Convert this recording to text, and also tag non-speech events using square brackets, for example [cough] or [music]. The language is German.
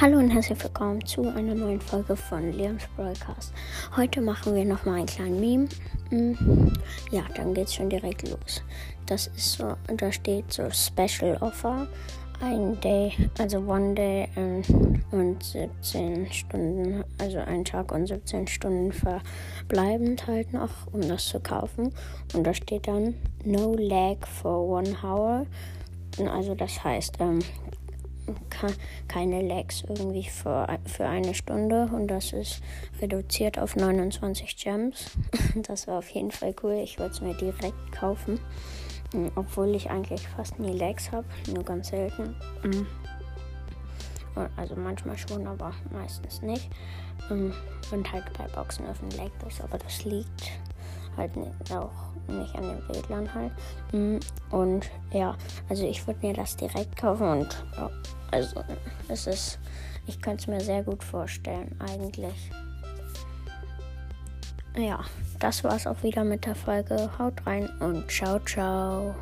Hallo und herzlich willkommen zu einer neuen Folge von Leons Broadcast. Heute machen wir nochmal einen kleinen Meme. Mm, Ja, dann geht's schon direkt los. Das ist so, da steht so Special Offer. Ein Day, also One Day ähm, und 17 Stunden, also ein Tag und 17 Stunden verbleibend halt noch, um das zu kaufen. Und da steht dann No lag for one hour. Also das heißt, ähm, keine Lags irgendwie für, für eine Stunde und das ist reduziert auf 29 Gems. [laughs] Das war auf jeden Fall cool. Ich würde es mir direkt kaufen, Mm, obwohl ich eigentlich fast nie Lags habe, nur ganz selten. Und Also manchmal schon, aber meistens nicht. Mm, Und halt bei Boxen öffnen das, aber das liegt halt auch nicht an dem WLAN halt. Mm, Und ja, also ich würde mir das direkt kaufen und ja, also es ist, ich könnte es mir sehr gut vorstellen eigentlich. Ja, das war's auch wieder mit der Folge. Haut rein und ciao, ciao.